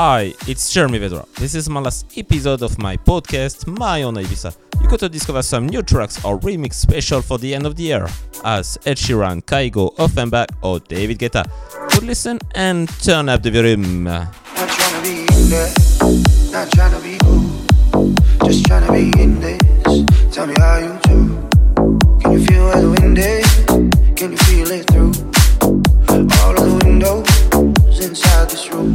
Hi, it's Jeremy Vedra. This is my last episode of my podcast, My Own Ibiza. You got to discover some new tracks or remix special for the end of the year, as Ed Sheeran, Kygo, Ofenbach, or David Guetta. Good listen and turn up the volume. Not trying to be in there, not trying to be cool, just trying to be in this. Tell me how you do. Can you feel the wind? Can you feel it through all of the windows inside this room?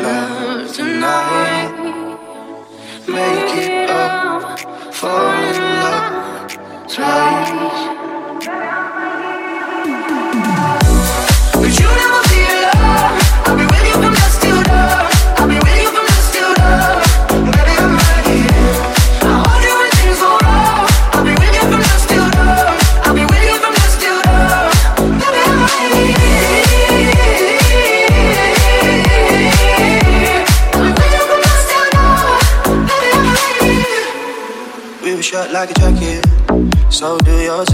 like a jacket, so do yours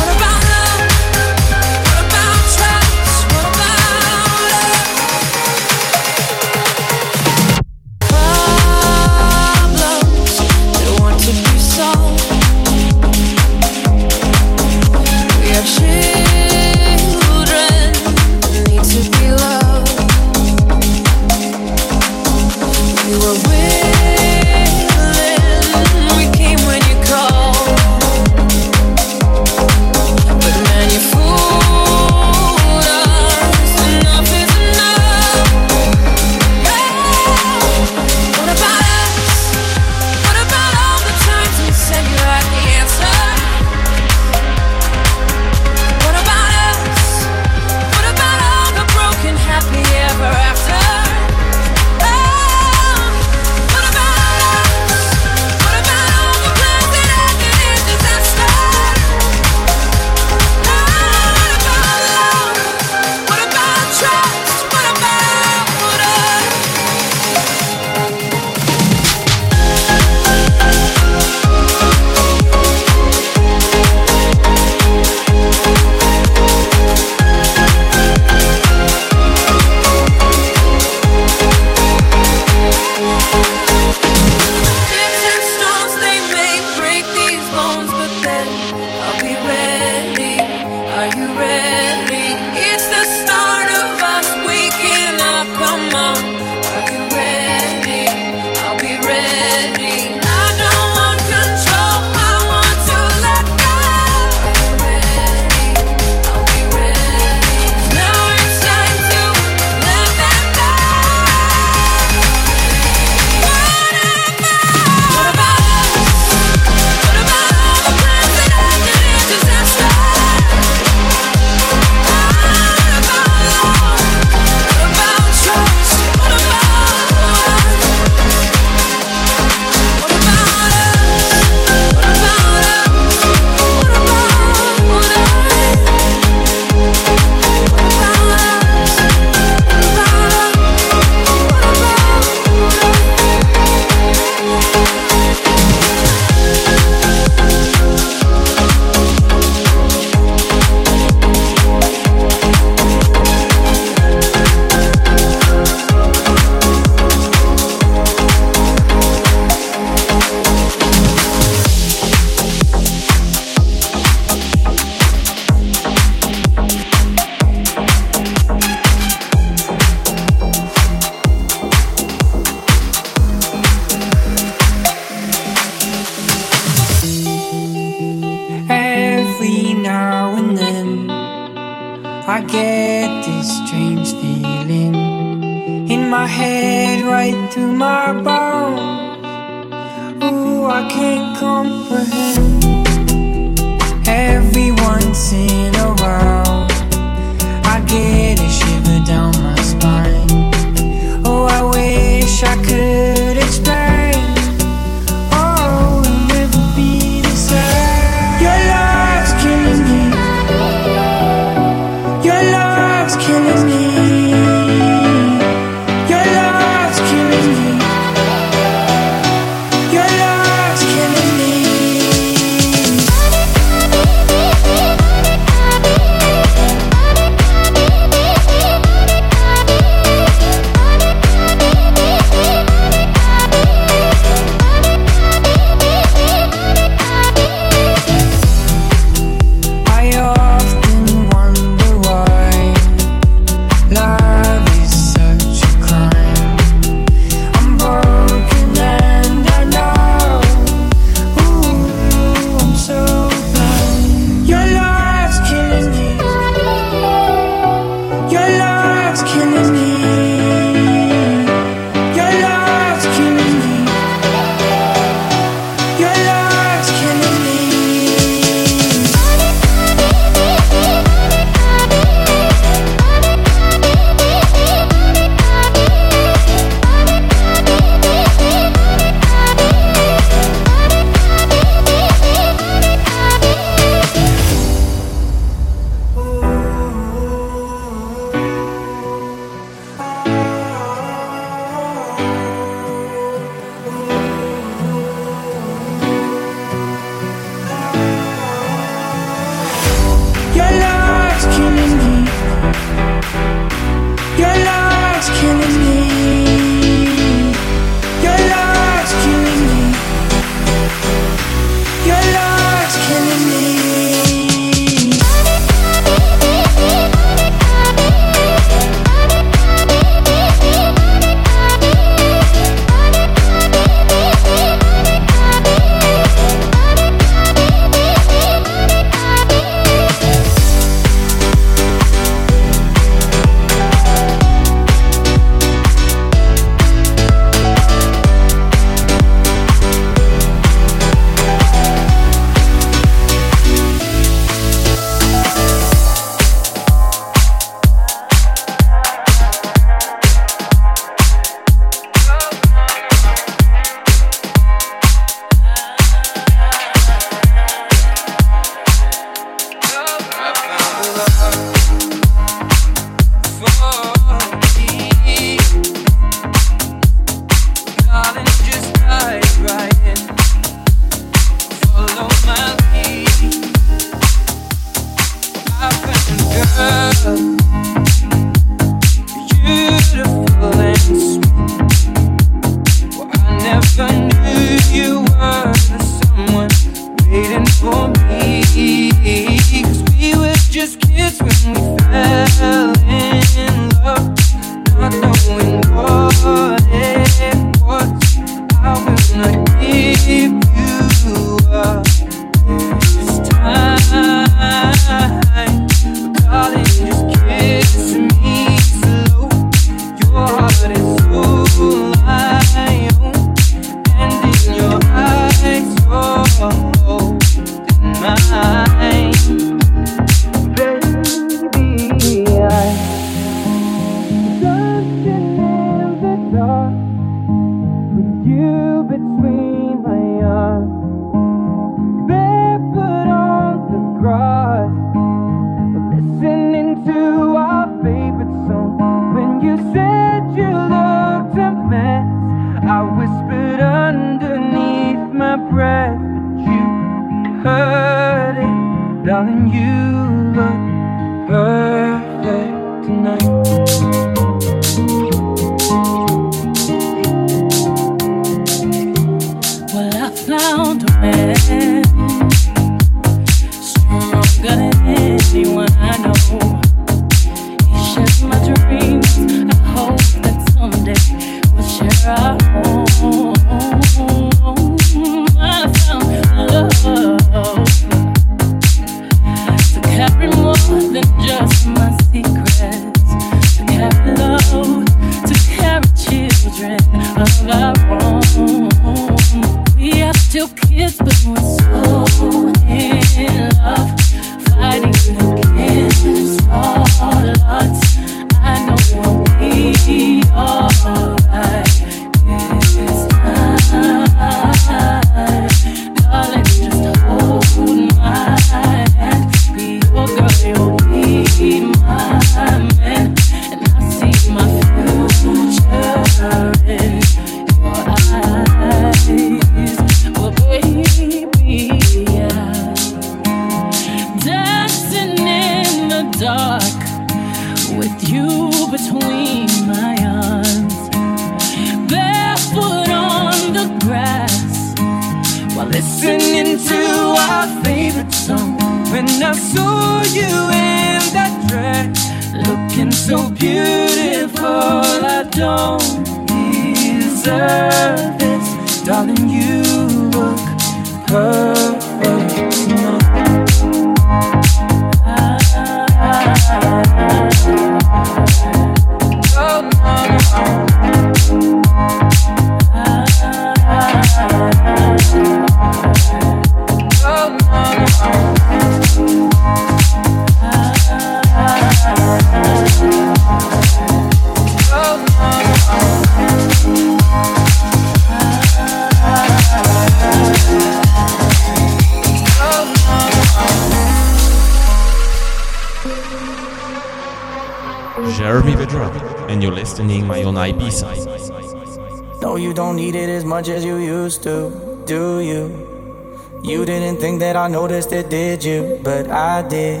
did you? But I did.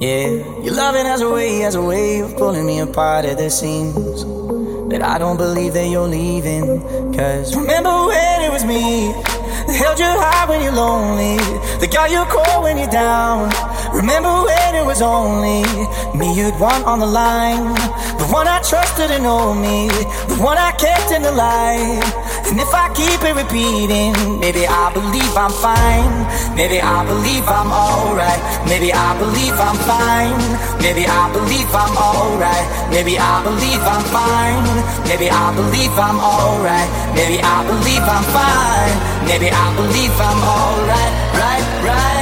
Yeah, your loving has a way, has a way of pulling me apart at the seams. But I don't believe that you're leaving. Cause remember when it was me that held you high when you're lonely, that got you cold when you're down. Remember when it was only me you'd want on the line, the one I trusted and know me, the one I kept in the light. And if I keep it repeating, maybe I believe I'm fine. Maybe I believe I'm alright. Maybe I believe I'm fine. Maybe I believe I'm alright. Maybe I believe I'm fine. Maybe I believe I'm alright. Maybe I believe I'm fine. Maybe I believe I'm alright. Right, right,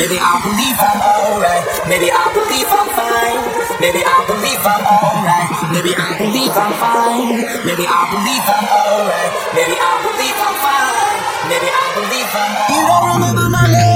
Maybe I believe I'm alright. Maybe I believe I'm fine. Maybe I believe I'm alright. Maybe I believe I'm fine. Maybe I believe I'm alright. Maybe I believe I'm fine. Maybe I believe I'm You don't remember my name.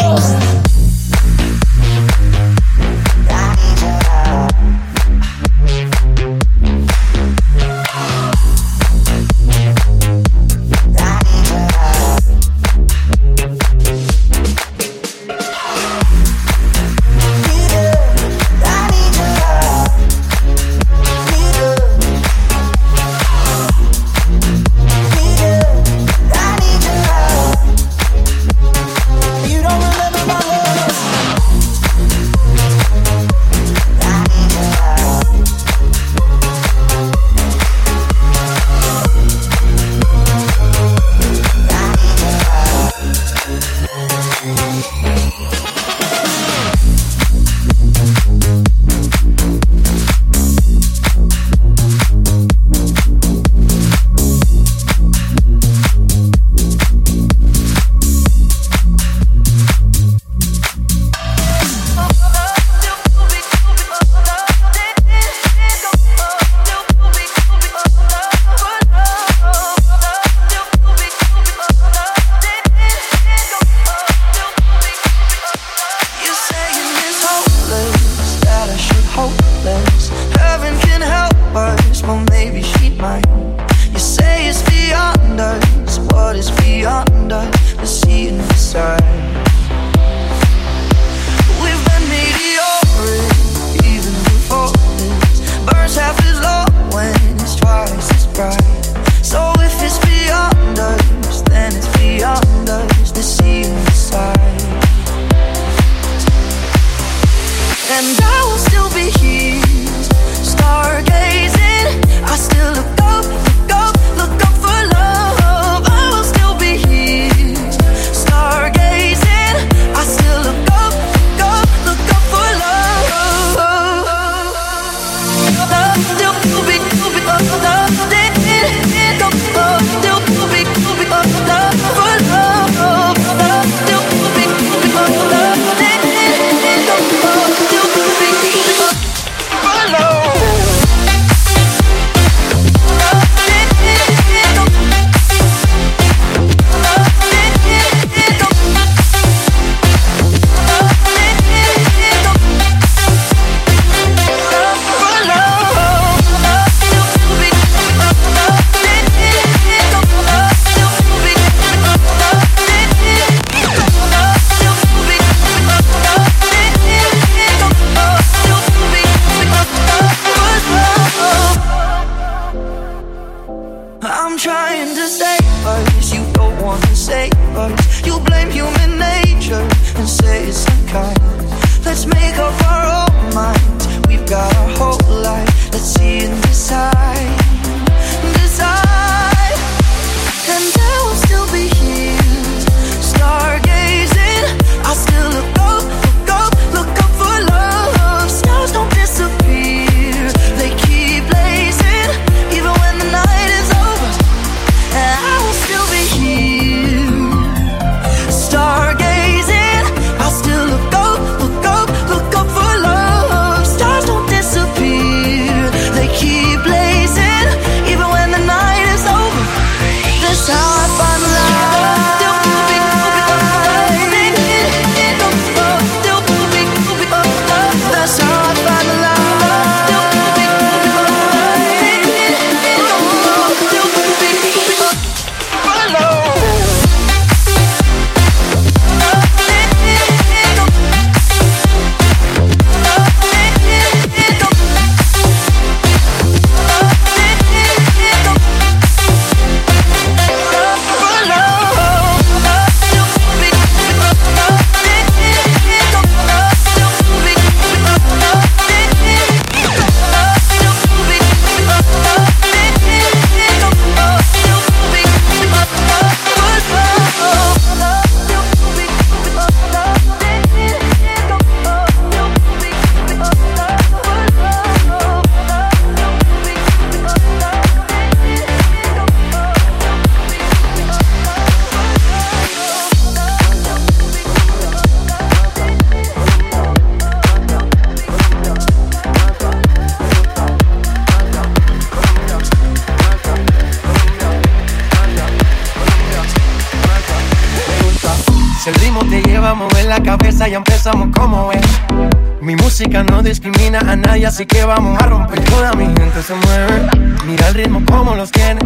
Así que vamos a romper. Toda mi gente se mueve. Mira el ritmo como los tiene.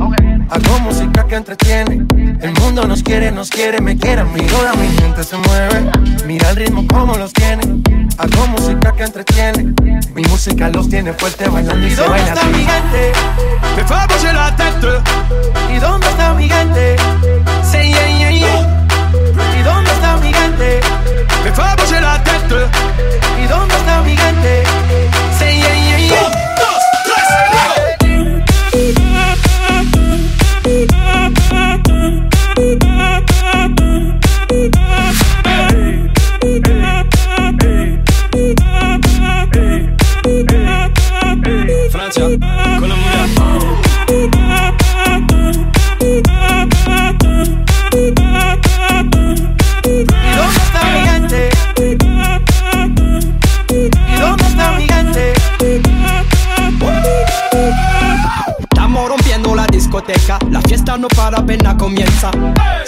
Hago música que entretiene. El mundo nos quiere, nos quiere, me quiere a mí. Toda mi gente se mueve. Mira el ritmo como los tiene. Hago música que entretiene. Mi música los tiene fuerte bailando y, ¿Y se dónde baila está así. mi gente? Me bouger la tête. ¿Y dónde está mi gente? Say yeah, yeah, yeah. ¿Y dónde está mi gente? Me bouger la tête. ¿Y dónde está mi gente?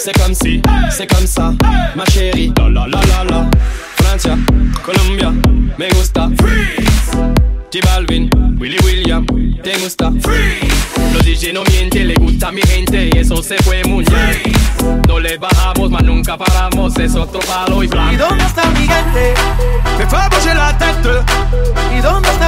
C'est comme si, c'est comme ça, ma chérie. La la la la la. Francia, Colombia, me gusta. Freeze. J Balvin, Willy William, te gusta. Freeze. Los DJ no mienten, le gusta a mi gente y eso se fue muy bien. No le bajamos, mas nunca paramos, es otro palo y ¿Y blanco. dónde está mi gente? Me bouger la tête. ¿Y dónde está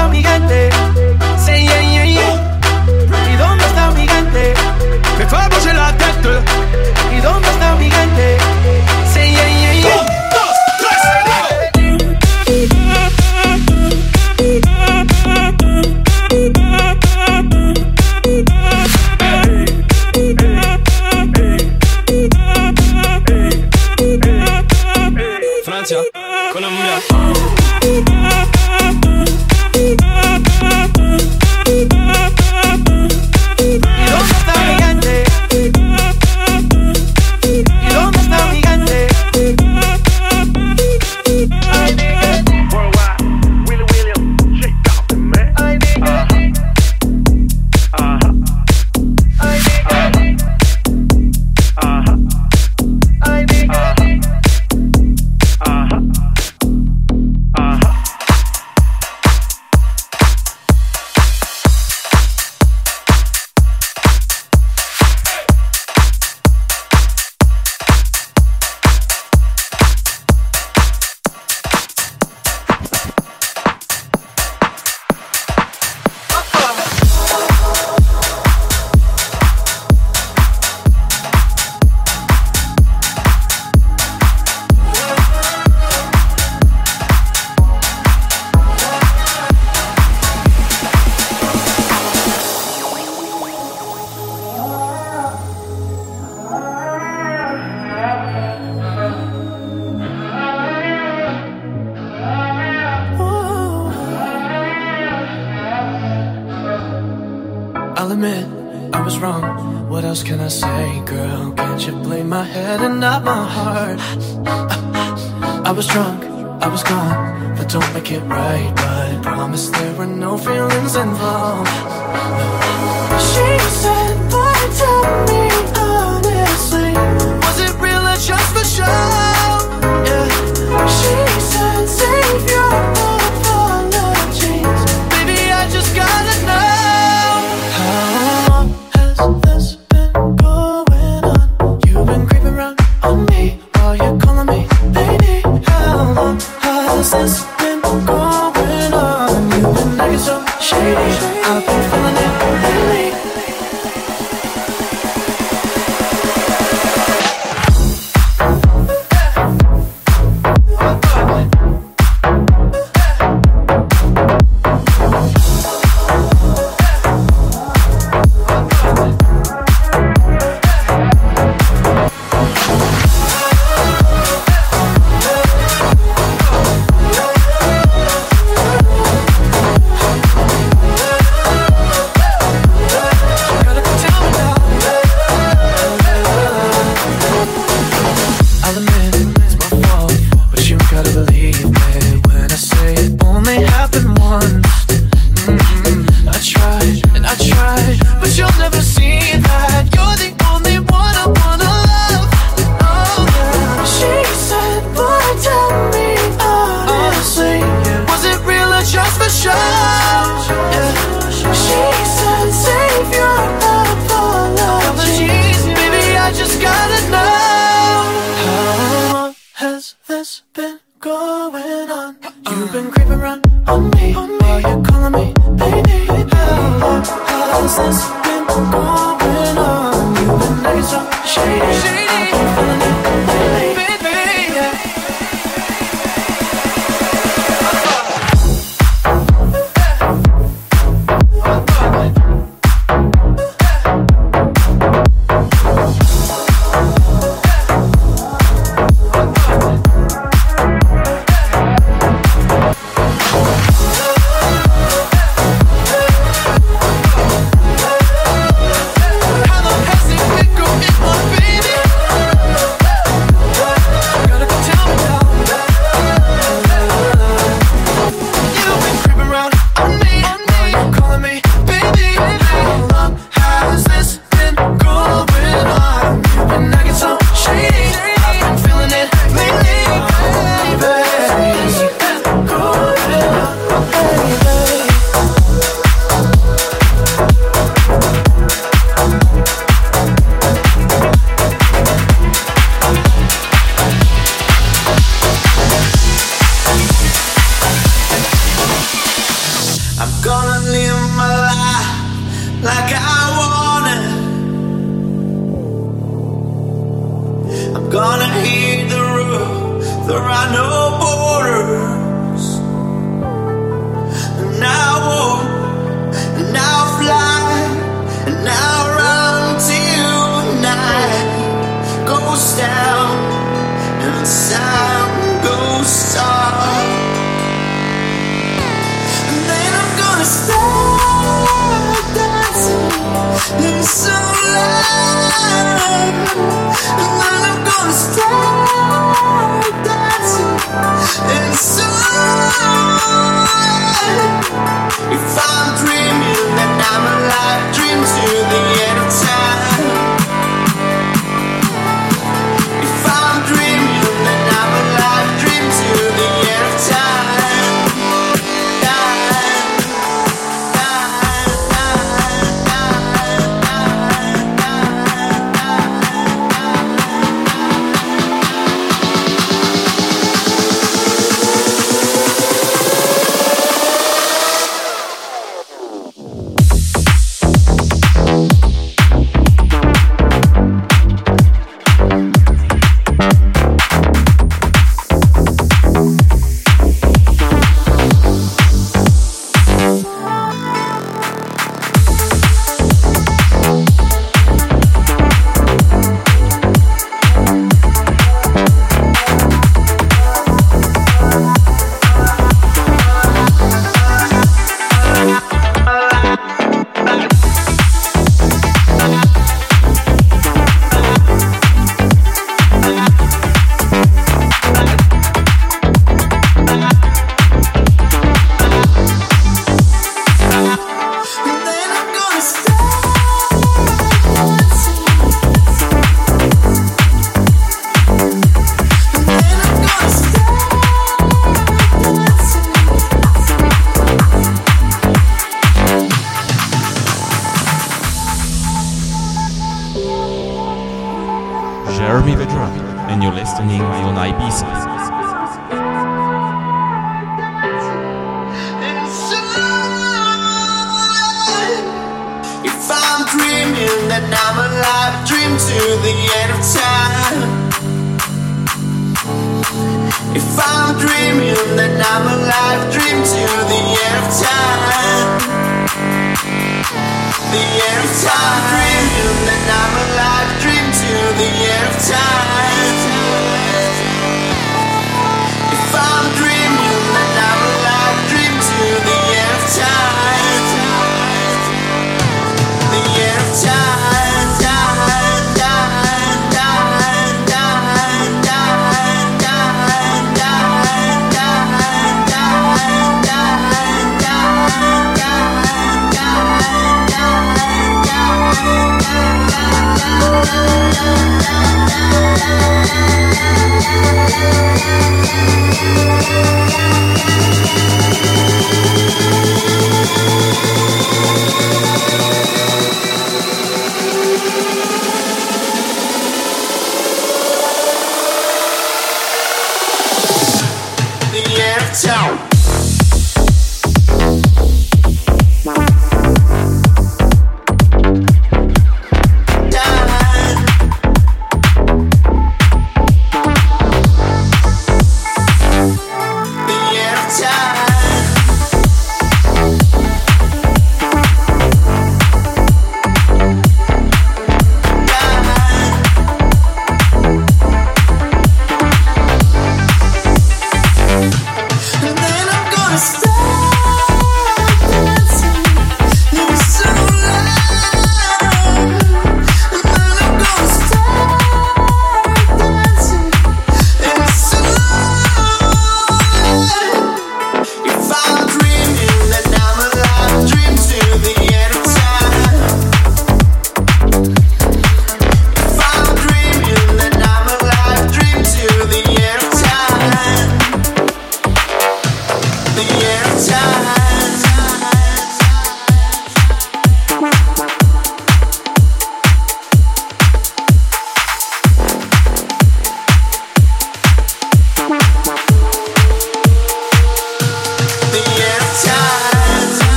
has this been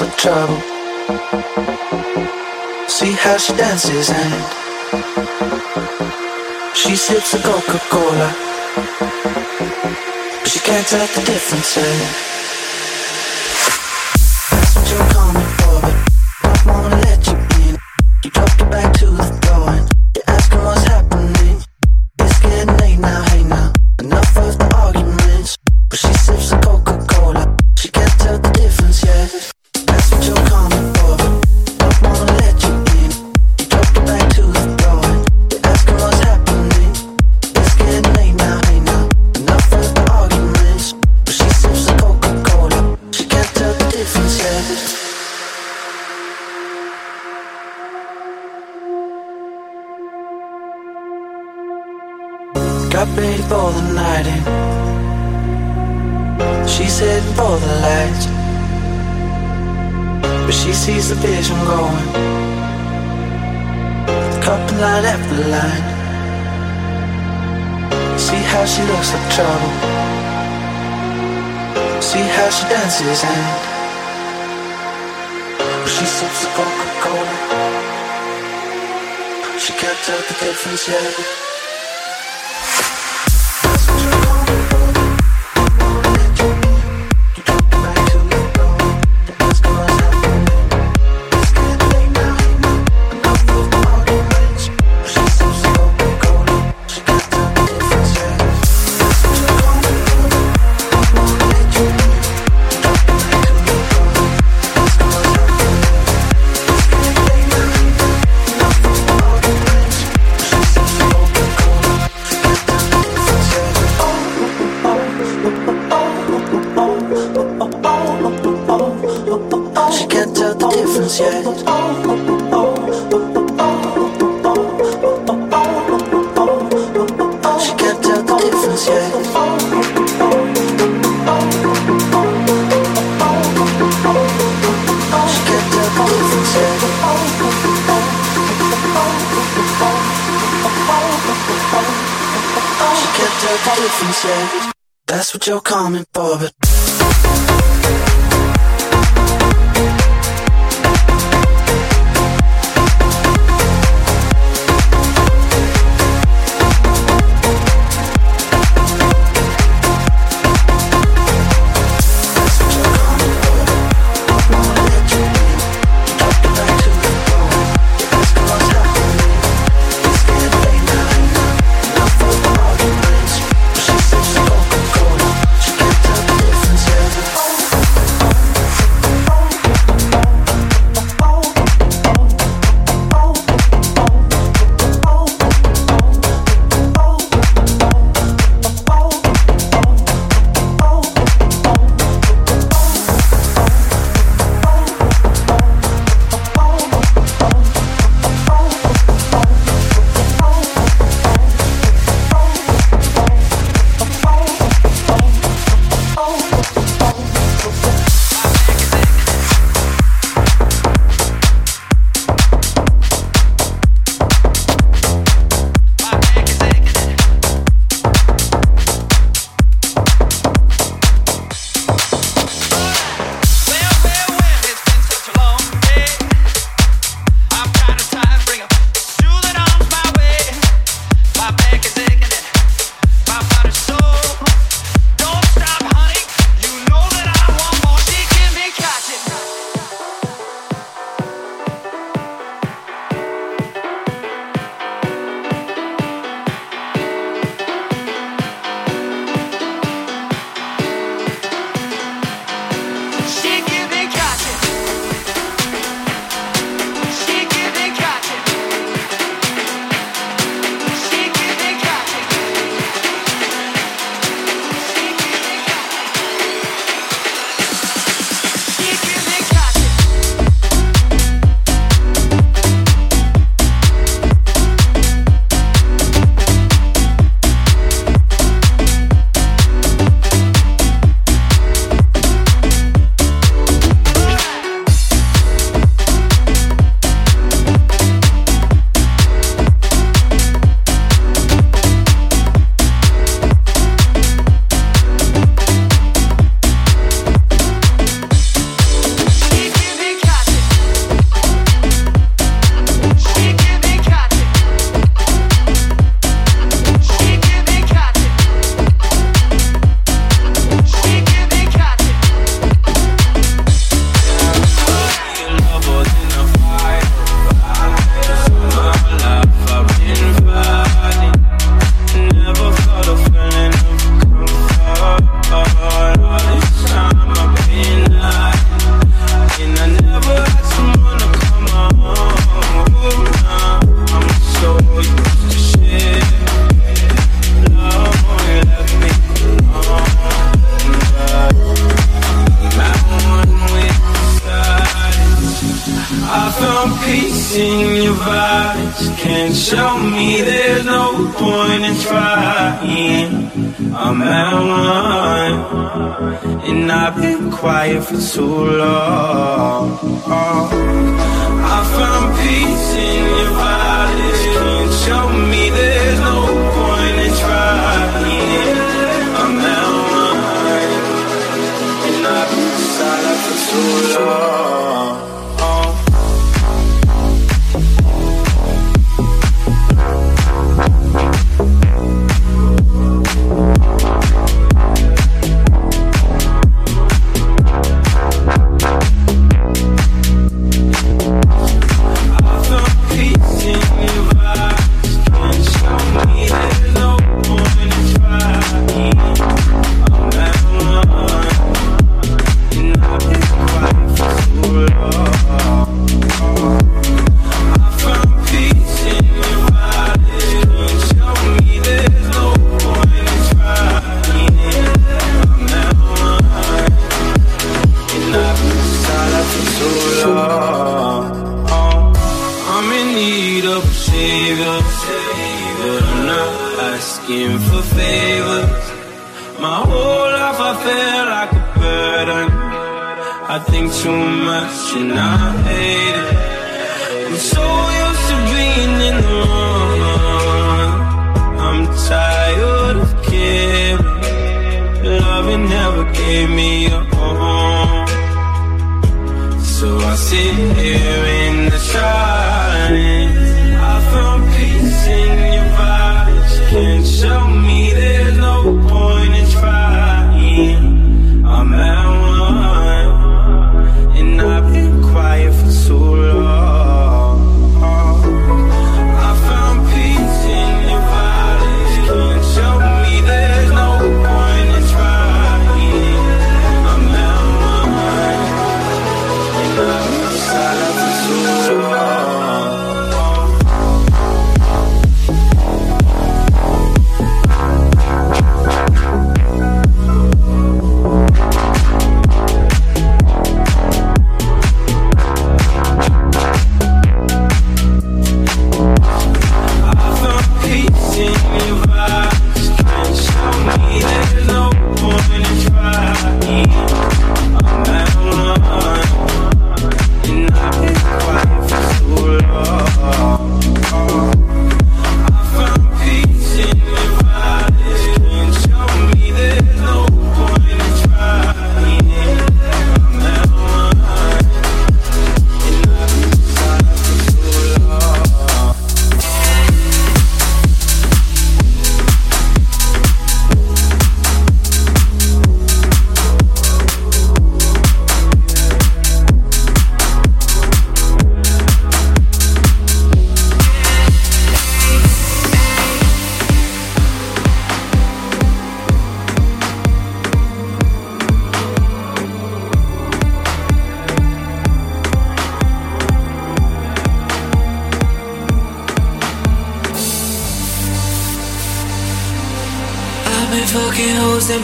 looks like trouble. See how she dances and she sips a Coca Cola. But she can't tell the difference. Eh? She can't tell the difference yet.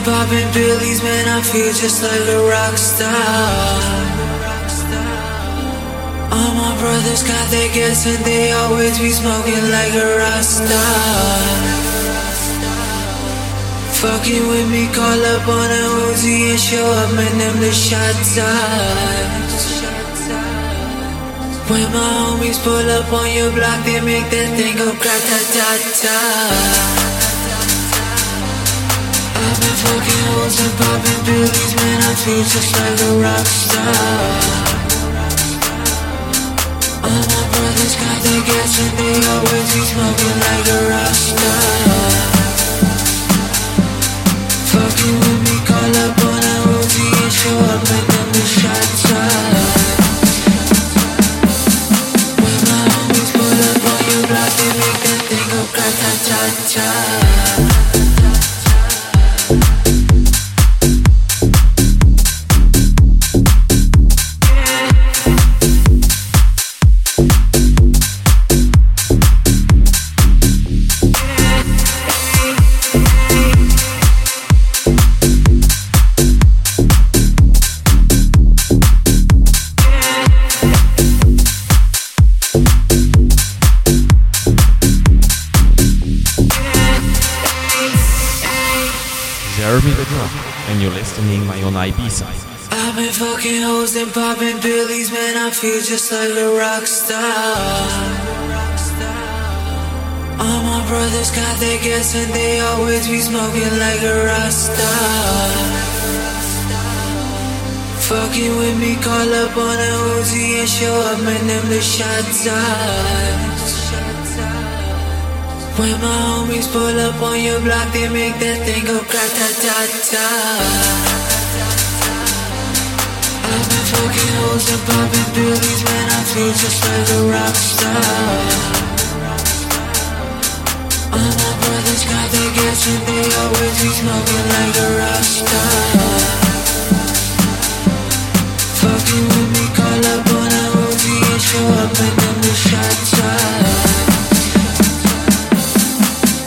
Popping pillies, man. I feel just like a rock star. All my brothers got their gas and they always be smoking like a rock star. Fucking with me, call up on a Uzi and show up, man. Them the shots eyes. When my homies pull up on your block, they make that thing go grata-ta-ta. Fucking hoes and popping pillies, man. I feel just like a rock star. All my brothers got their gas and they always be smoking like a rock star. Fucking with me, call up on a Uzi and show up and then the shots up. When my homies pull up on your block, they make that thing go grata-ta-ta. playing my own Ibiza. I've been fucking hoes and popping billies, man. I feel just like a rock star. All my brothers got their gas and they always be smoking like a rock star. Fucking with me, call up on a Uzi and show up, man, them the shots. When my homies pull up on your block, they make that thing go ta ta ta ta talking holes and popping billies when I feel just like a rock star. All my brothers got the gas and they always be smoking like a rock star. Fucking with me, call up on a roofie and show up and then we shut are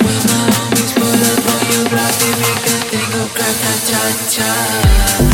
When my homies pull up on your block, they make that thing go crack, cha-cha-cha